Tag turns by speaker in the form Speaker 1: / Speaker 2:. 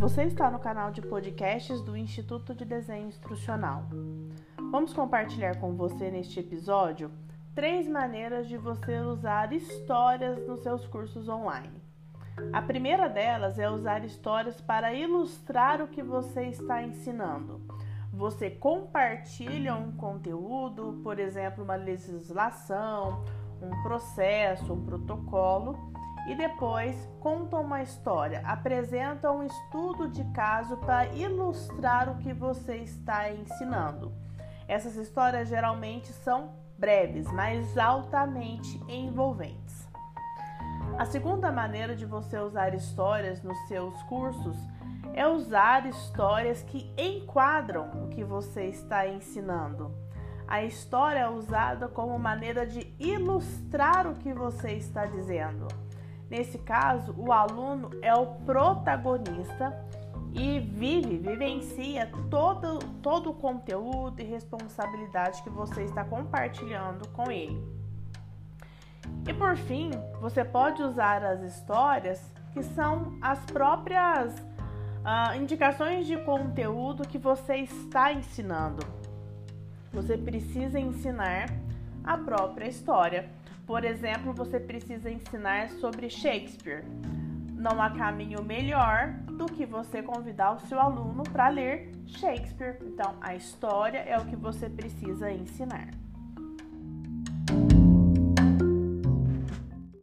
Speaker 1: você está no canal de podcasts do Instituto de Desenho Instrucional. Vamos compartilhar com você neste episódio três maneiras de você usar histórias nos seus cursos online. A primeira delas é usar histórias para ilustrar o que você está ensinando. Você compartilha um conteúdo, por exemplo, uma legislação, um processo, um protocolo, e depois conta uma história, apresenta um estudo de caso para ilustrar o que você está ensinando. Essas histórias geralmente são breves, mas altamente envolventes. A segunda maneira de você usar histórias nos seus cursos é usar histórias que enquadram o que você está ensinando. A história é usada como maneira de ilustrar o que você está dizendo. Nesse caso, o aluno é o protagonista e vive, vivencia todo, todo o conteúdo e responsabilidade que você está compartilhando com ele. E por fim, você pode usar as histórias que são as próprias uh, indicações de conteúdo que você está ensinando. Você precisa ensinar a própria história. Por exemplo, você precisa ensinar sobre Shakespeare. Não há caminho melhor do que você convidar o seu aluno para ler Shakespeare. Então, a história é o que você precisa ensinar.